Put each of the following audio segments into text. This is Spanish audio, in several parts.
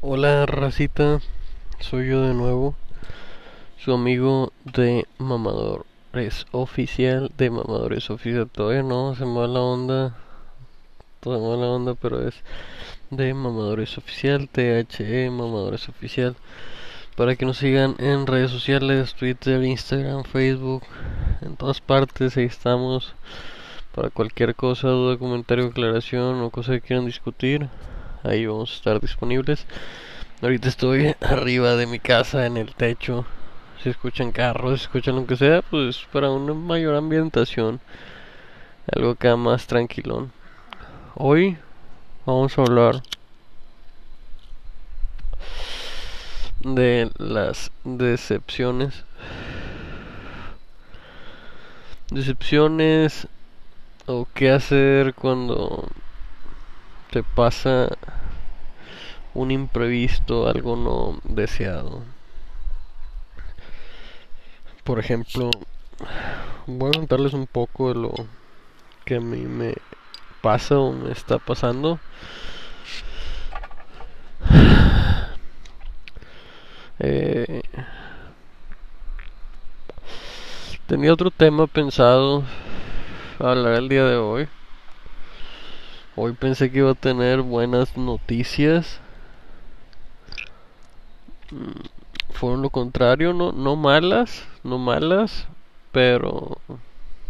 Hola racita, soy yo de nuevo, su amigo de Mamadores Oficial, de Mamadores Oficial, todavía no, se me la onda, se me la onda, pero es de Mamadores Oficial, THE Mamadores Oficial, para que nos sigan en redes sociales, Twitter, Instagram, Facebook, en todas partes, ahí estamos, para cualquier cosa, duda, comentario, aclaración o cosa que quieran discutir ahí vamos a estar disponibles. Ahorita estoy arriba de mi casa en el techo. Si escuchan carros, si escuchan lo que sea, pues para una mayor ambientación. Algo acá más tranquilón. Hoy vamos a hablar de las decepciones. Decepciones o qué hacer cuando te pasa un imprevisto, algo no deseado. Por ejemplo, voy a contarles un poco de lo que a mí me pasa o me está pasando. Eh, tenía otro tema pensado hablar el día de hoy Hoy pensé que iba a tener buenas noticias. Mm, fueron lo contrario, no, no malas, no malas, pero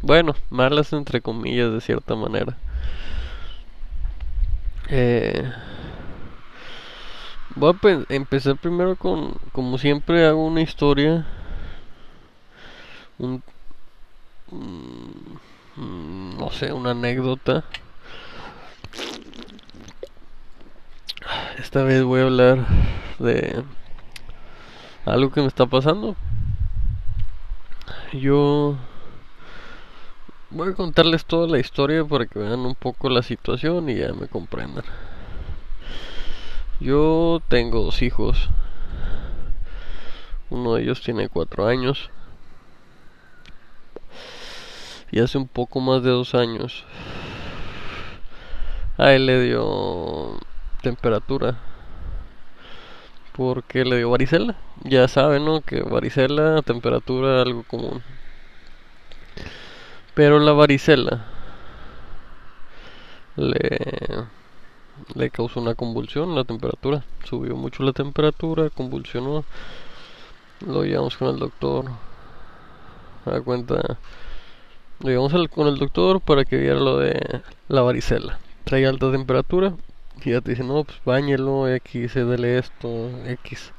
bueno, malas entre comillas de cierta manera. Eh, voy a empezar primero con, como siempre hago una historia, un, mm, no sé, una anécdota esta vez voy a hablar de algo que me está pasando. Yo voy a contarles toda la historia para que vean un poco la situación y ya me comprendan. Yo tengo dos hijos. Uno de ellos tiene cuatro años. Y hace un poco más de dos años a él le dio temperatura porque le dio varicela. Ya saben, ¿no? Que varicela, temperatura, algo común. Pero la varicela le, le causó una convulsión, la temperatura. Subió mucho la temperatura, convulsionó. Lo llevamos con el doctor. A cuenta. Lo llevamos con el doctor para que viera lo de la varicela trae alta temperatura y ya te dice, no, pues bañelo, X, dele esto, X.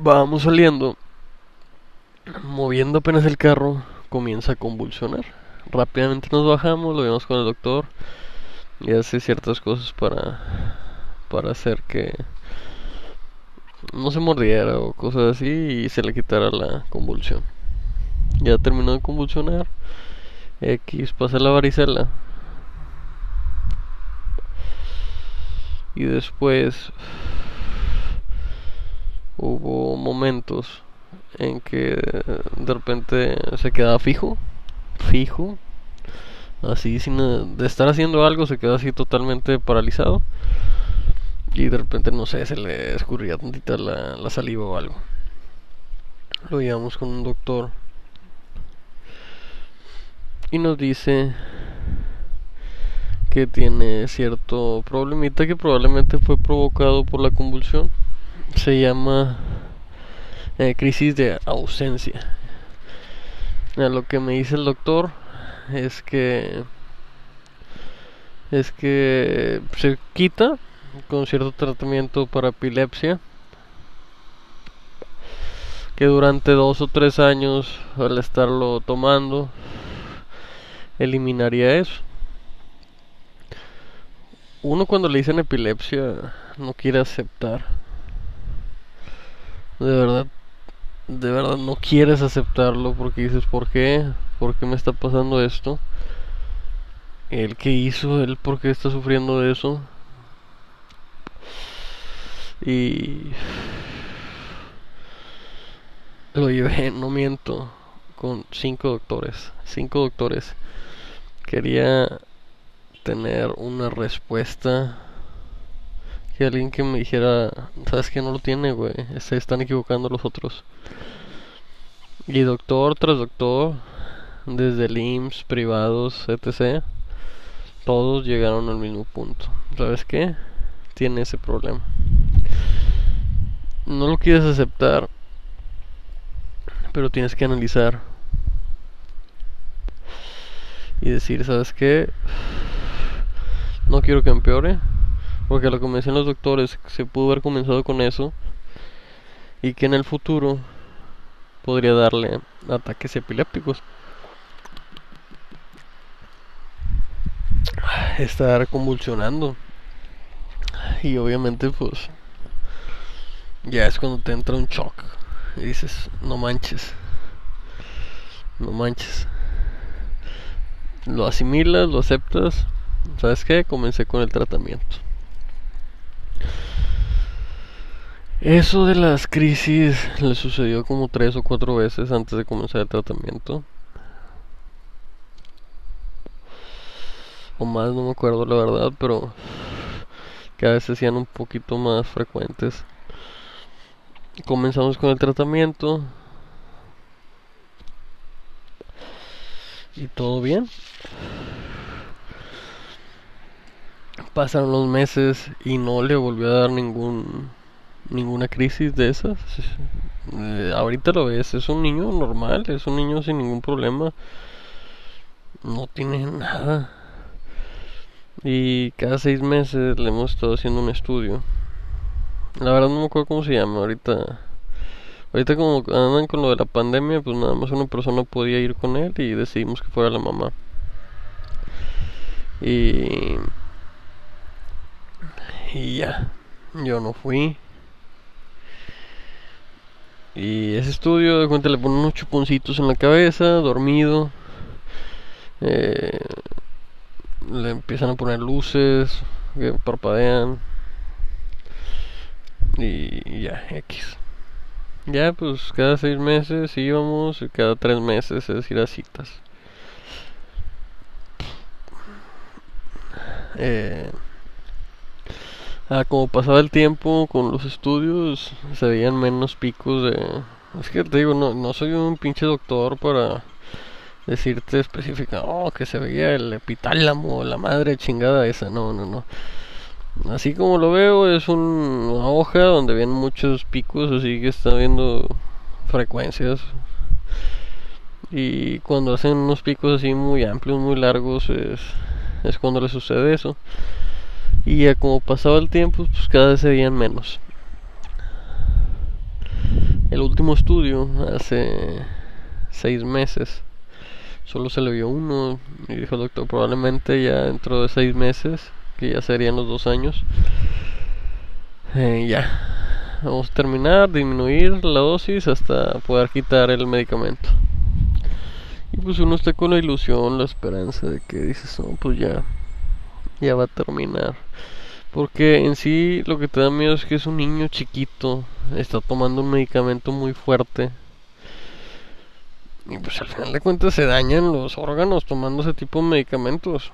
Vamos saliendo, moviendo apenas el carro, comienza a convulsionar. Rápidamente nos bajamos, lo vemos con el doctor y hace ciertas cosas para, para hacer que no se mordiera o cosas así y se le quitara la convulsión. Ya terminó de convulsionar. X pasa la varicela y después hubo momentos en que de repente se quedaba fijo, fijo, así sin de estar haciendo algo se quedaba así totalmente paralizado y de repente no sé, se le escurría tantita la saliva o algo. Lo llevamos con un doctor y nos dice que tiene cierto problemita que probablemente fue provocado por la convulsión. Se llama eh, crisis de ausencia. lo que me dice el doctor es que es que se quita con cierto tratamiento para epilepsia que durante dos o tres años al estarlo tomando eliminaría eso uno cuando le dicen epilepsia no quiere aceptar. De verdad, de verdad no quieres aceptarlo porque dices, ¿por qué? ¿Por qué me está pasando esto? ¿El que hizo? ¿Él por qué está sufriendo de eso? Y lo llevé, no miento, con cinco doctores. Cinco doctores. Quería tener una respuesta que alguien que me dijera, sabes que no lo tiene, güey, se están equivocando los otros. Y doctor tras doctor, desde el privados, etc., todos llegaron al mismo punto. ¿Sabes qué? Tiene ese problema. No lo quieres aceptar, pero tienes que analizar y decir, ¿sabes qué? No quiero que empeore, porque lo que me decían los doctores, se pudo haber comenzado con eso y que en el futuro podría darle ataques epilépticos. Estar convulsionando. Y obviamente pues ya es cuando te entra un shock y dices, no manches. No manches. Lo asimilas, lo aceptas. ¿Sabes qué? Comencé con el tratamiento. Eso de las crisis le sucedió como tres o cuatro veces antes de comenzar el tratamiento. O más, no me acuerdo la verdad, pero cada vez se hacían un poquito más frecuentes. Comenzamos con el tratamiento. Y todo bien. Pasaron los meses y no le volvió a dar ningún ninguna crisis de esas. Eh, ahorita lo ves, es un niño normal, es un niño sin ningún problema. No tiene nada. Y cada seis meses le hemos estado haciendo un estudio. La verdad no me acuerdo cómo se llama. Ahorita, ahorita como andan con lo de la pandemia, pues nada más una persona podía ir con él y decidimos que fuera la mamá. Y, y ya, yo no fui. Y ese estudio, de cuenta, le ponen unos chuponcitos en la cabeza, dormido. Eh, le empiezan a poner luces que parpadean. Y, ya, X. Ya, pues cada seis meses íbamos y cada tres meses es ir a citas. Eh, Ah, como pasaba el tiempo con los estudios, se veían menos picos de... Es que te digo, no, no soy un pinche doctor para decirte específica, oh, que se veía el epitálamo, la madre chingada esa, no, no, no. Así como lo veo, es una hoja donde vienen muchos picos, así que está viendo frecuencias. Y cuando hacen unos picos así muy amplios, muy largos, es, es cuando le sucede eso. Y ya como pasaba el tiempo, pues cada vez se veían menos. El último estudio, hace seis meses, solo se le vio uno. Y dijo el doctor, probablemente ya dentro de seis meses, que ya serían los dos años, eh, ya. Vamos a terminar, disminuir la dosis hasta poder quitar el medicamento. Y pues uno está con la ilusión, la esperanza de que dices, no, pues ya, ya va a terminar. Porque en sí lo que te da miedo es que es un niño chiquito, está tomando un medicamento muy fuerte. Y pues al final de cuentas se dañan los órganos tomando ese tipo de medicamentos.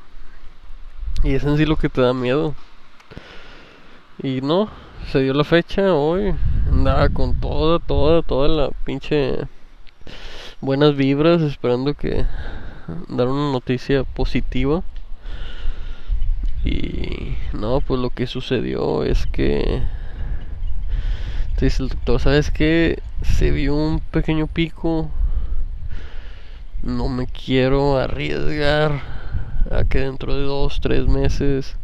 Y es en sí lo que te da miedo. Y no, se dio la fecha hoy. Andaba con toda, toda, toda la pinche buenas vibras esperando que dar una noticia positiva. Y no, pues lo que sucedió es que dice el doctor, ¿sabes qué? Se vio un pequeño pico. No me quiero arriesgar a que dentro de dos, tres meses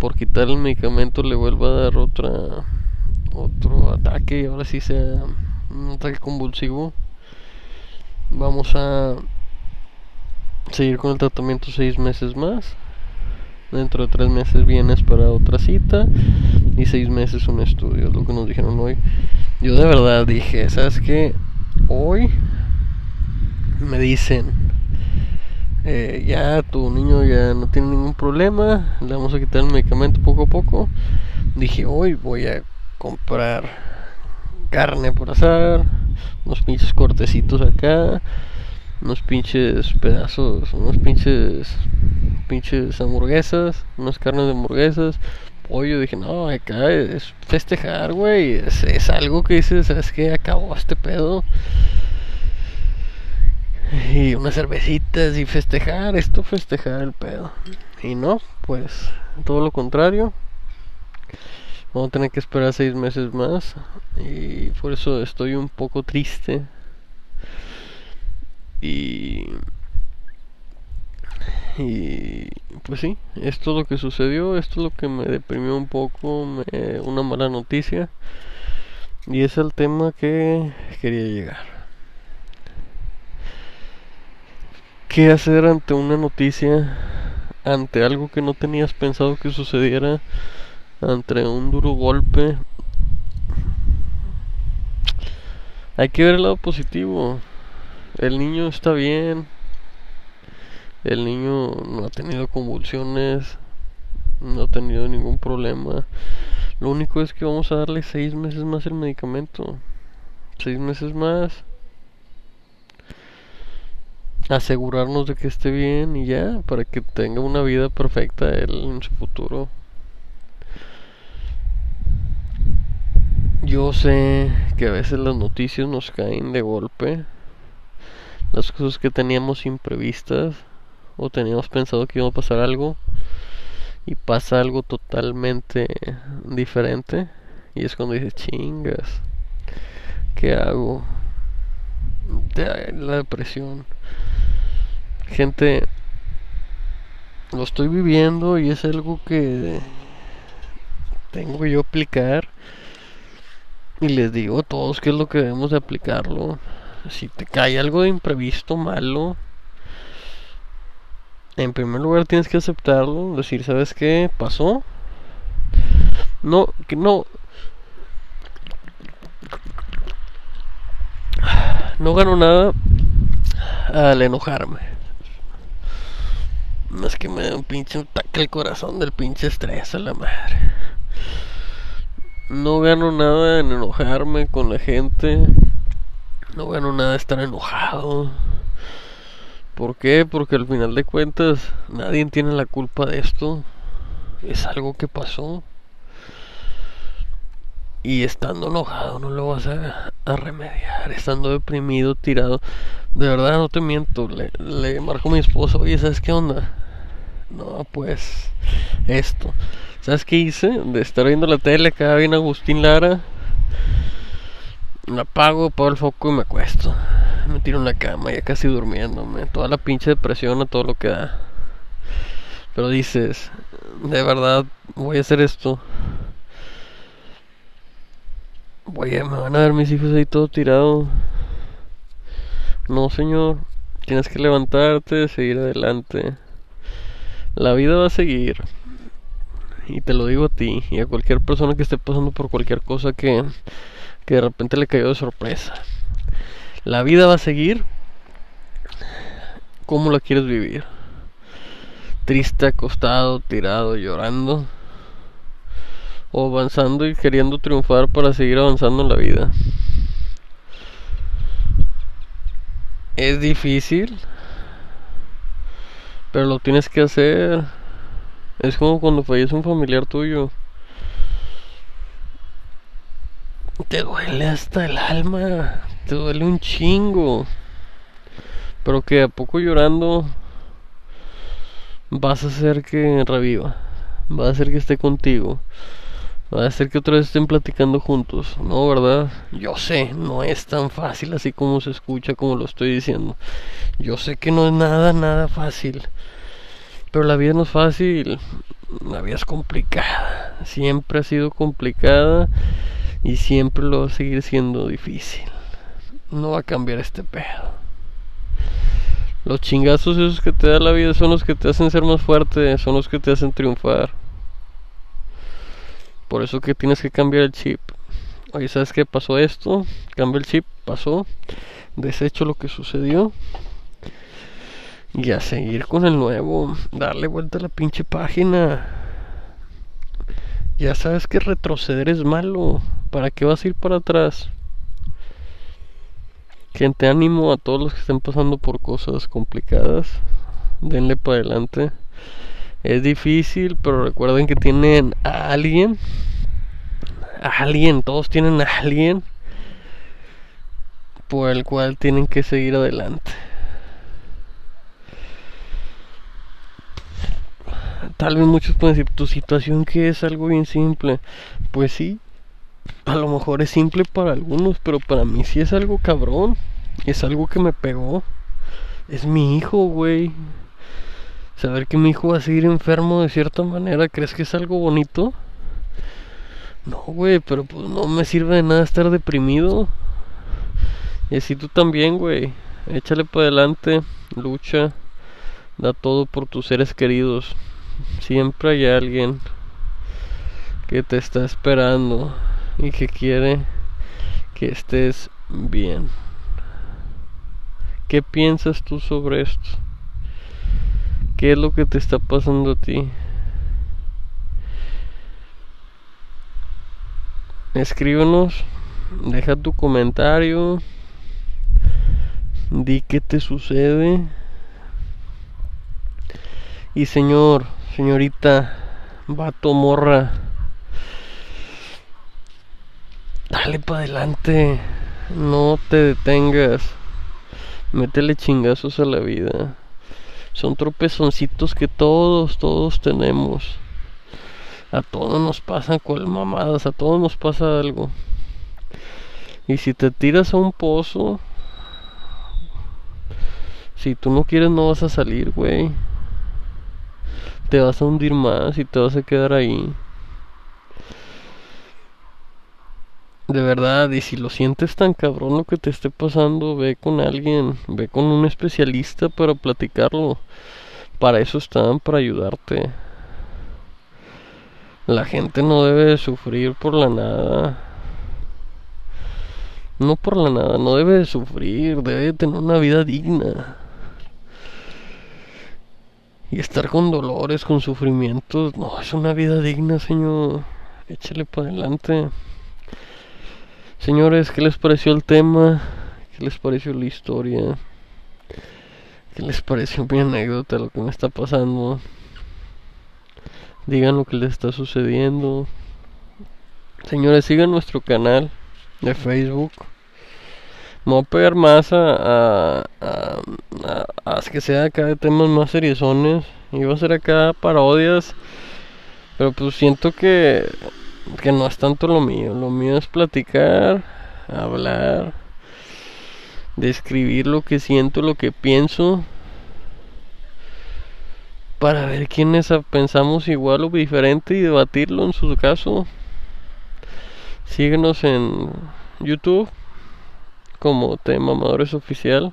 por quitar el medicamento le vuelva a dar otra otro ataque y ahora sí sea un ataque convulsivo. Vamos a seguir con el tratamiento seis meses más Dentro de tres meses vienes para otra cita y seis meses un estudio, es lo que nos dijeron hoy. Yo de verdad dije, ¿sabes qué? Hoy me dicen, eh, ya tu niño ya no tiene ningún problema, le vamos a quitar el medicamento poco a poco. Dije, hoy voy a comprar carne por azar, unos pinches cortecitos acá, unos pinches pedazos, unos pinches pinches hamburguesas, unas carnes de hamburguesas, apoyo. Dije, no, acá es festejar, güey. Es, es algo que dices, ¿sabes qué? Acabó este pedo. Y unas cervecitas y festejar, esto festejar el pedo. Y no, pues todo lo contrario. Vamos a tener que esperar seis meses más. Y por eso estoy un poco triste. Y y pues sí, esto es lo que sucedió, esto es lo que me deprimió un poco, una mala noticia. Y es el tema que quería llegar. ¿Qué hacer ante una noticia? Ante algo que no tenías pensado que sucediera? Ante un duro golpe. Hay que ver el lado positivo. El niño está bien, el niño no ha tenido convulsiones, no ha tenido ningún problema. Lo único es que vamos a darle seis meses más el medicamento. Seis meses más. Asegurarnos de que esté bien y ya, para que tenga una vida perfecta él en su futuro. Yo sé que a veces las noticias nos caen de golpe. Las cosas que teníamos imprevistas o teníamos pensado que iba a pasar algo y pasa algo totalmente diferente y es cuando dices chingas ¿qué hago? la depresión gente lo estoy viviendo y es algo que tengo yo aplicar y les digo a todos que es lo que debemos de aplicarlo si te cae algo de imprevisto malo en primer lugar tienes que aceptarlo, decir, ¿sabes qué? Pasó. No, que no. No gano nada al enojarme. Más que me da un pinche ataque al corazón del pinche estrés a la madre. No gano nada en enojarme con la gente. No gano nada estar enojado. ¿Por qué? Porque al final de cuentas nadie tiene la culpa de esto. Es algo que pasó. Y estando enojado no lo vas a, remediar. Estando deprimido, tirado. De verdad no te miento. Le, marco a mi esposo. Oye, ¿sabes qué onda? No, pues esto. ¿Sabes qué hice? De estar viendo la tele, acá viene Agustín Lara. Me apago, apago el foco y me acuesto me tiro en la cama ya casi durmiéndome. Toda la pinche depresión a todo lo que da. Pero dices, de verdad voy a hacer esto. Voy a, me van a ver mis hijos ahí todo tirado. No, señor. Tienes que levantarte, seguir adelante. La vida va a seguir. Y te lo digo a ti y a cualquier persona que esté pasando por cualquier cosa que, que de repente le cayó de sorpresa. La vida va a seguir. ¿Cómo la quieres vivir? Triste, acostado, tirado, llorando. O avanzando y queriendo triunfar para seguir avanzando en la vida. Es difícil. Pero lo tienes que hacer. Es como cuando fallece un familiar tuyo. Te duele hasta el alma te duele un chingo. Pero que a poco llorando vas a hacer que reviva. Va a hacer que esté contigo. Va a hacer que otra vez estén platicando juntos. No, ¿verdad? Yo sé, no es tan fácil así como se escucha, como lo estoy diciendo. Yo sé que no es nada, nada fácil. Pero la vida no es fácil. La vida es complicada. Siempre ha sido complicada y siempre lo va a seguir siendo difícil no va a cambiar este pedo. Los chingazos esos que te da la vida son los que te hacen ser más fuerte, son los que te hacen triunfar. Por eso que tienes que cambiar el chip. Oye, ¿sabes qué pasó esto? Cambia el chip, pasó. Desecho lo que sucedió. Y a seguir con el nuevo. Darle vuelta a la pinche página. Ya sabes que retroceder es malo. ¿Para qué vas a ir para atrás? Gente, ánimo a todos los que estén pasando por cosas complicadas. Denle para adelante. Es difícil, pero recuerden que tienen a alguien. A alguien, todos tienen a alguien por el cual tienen que seguir adelante. Tal vez muchos pueden decir, tu situación que es algo bien simple. Pues sí, a lo mejor es simple para algunos, pero para mí sí es algo cabrón. Es algo que me pegó. Es mi hijo, güey. Saber que mi hijo va a seguir enfermo de cierta manera, ¿crees que es algo bonito? No, güey, pero pues no me sirve de nada estar deprimido. Y así tú también, güey. Échale para adelante, lucha, da todo por tus seres queridos. Siempre hay alguien que te está esperando y que quiere que estés bien. ¿Qué piensas tú sobre esto? ¿Qué es lo que te está pasando a ti? Escríbenos, deja tu comentario, di qué te sucede. Y señor, señorita, vato morra, dale para adelante, no te detengas, métele chingazos a la vida. Son tropezoncitos que todos, todos tenemos. A todos nos pasan cual mamadas, a todos nos pasa algo. Y si te tiras a un pozo, si tú no quieres no vas a salir, güey. Te vas a hundir más y te vas a quedar ahí. De verdad, y si lo sientes tan cabrón lo que te esté pasando, ve con alguien, ve con un especialista para platicarlo. Para eso están, para ayudarte. La gente no debe sufrir por la nada. No por la nada, no debe sufrir, debe tener una vida digna. Y estar con dolores, con sufrimientos, no, es una vida digna, señor. Échale para adelante. Señores, ¿qué les pareció el tema? ¿Qué les pareció la historia? ¿Qué les pareció mi anécdota, lo que me está pasando? Digan lo que les está sucediendo. Señores, sigan nuestro canal de Facebook. Me voy a pegar más a, a, a, que sea acá de temas más seriosones. Iba a ser acá parodias. Pero pues siento que, que no es tanto lo mío. Lo mío es platicar, hablar, describir lo que siento, lo que pienso. Para ver quiénes pensamos igual o diferente y debatirlo en su caso. Síguenos en YouTube como Te Mamadores Oficial.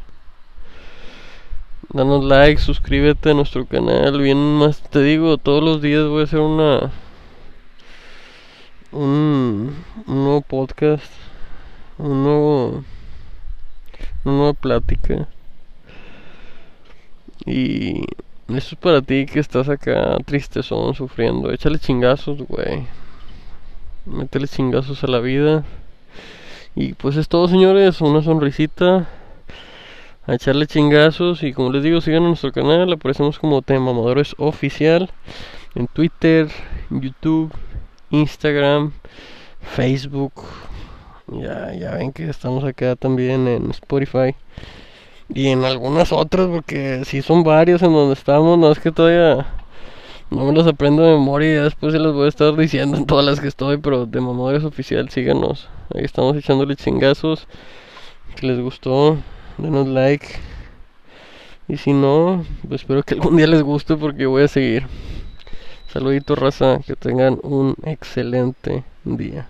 Danos like, suscríbete a nuestro canal. Bien más, te digo, todos los días voy a hacer una. Un, nuevo podcast. Un nuevo. Una nueva plática. Y. Esto es para ti que estás acá tristezón, sufriendo. Échale chingazos, güey. Métele chingazos a la vida. Y pues es todo, señores. Una sonrisita. A echarle chingazos. Y como les digo, sigan nuestro canal. Aparecemos como Tema Mamadores Oficial. En Twitter, YouTube, Instagram, Facebook. Ya, ya ven que estamos acá también en Spotify. Y en algunas otras, porque si son varios en donde estamos. No es que todavía no me los aprendo de memoria y después se los voy a estar diciendo en todas las que estoy, pero de Mamadores Oficial, síganos. Ahí estamos echándole chingazos. Si les gustó, denos like. Y si no, pues espero que algún día les guste porque voy a seguir. Saluditos raza, que tengan un excelente día.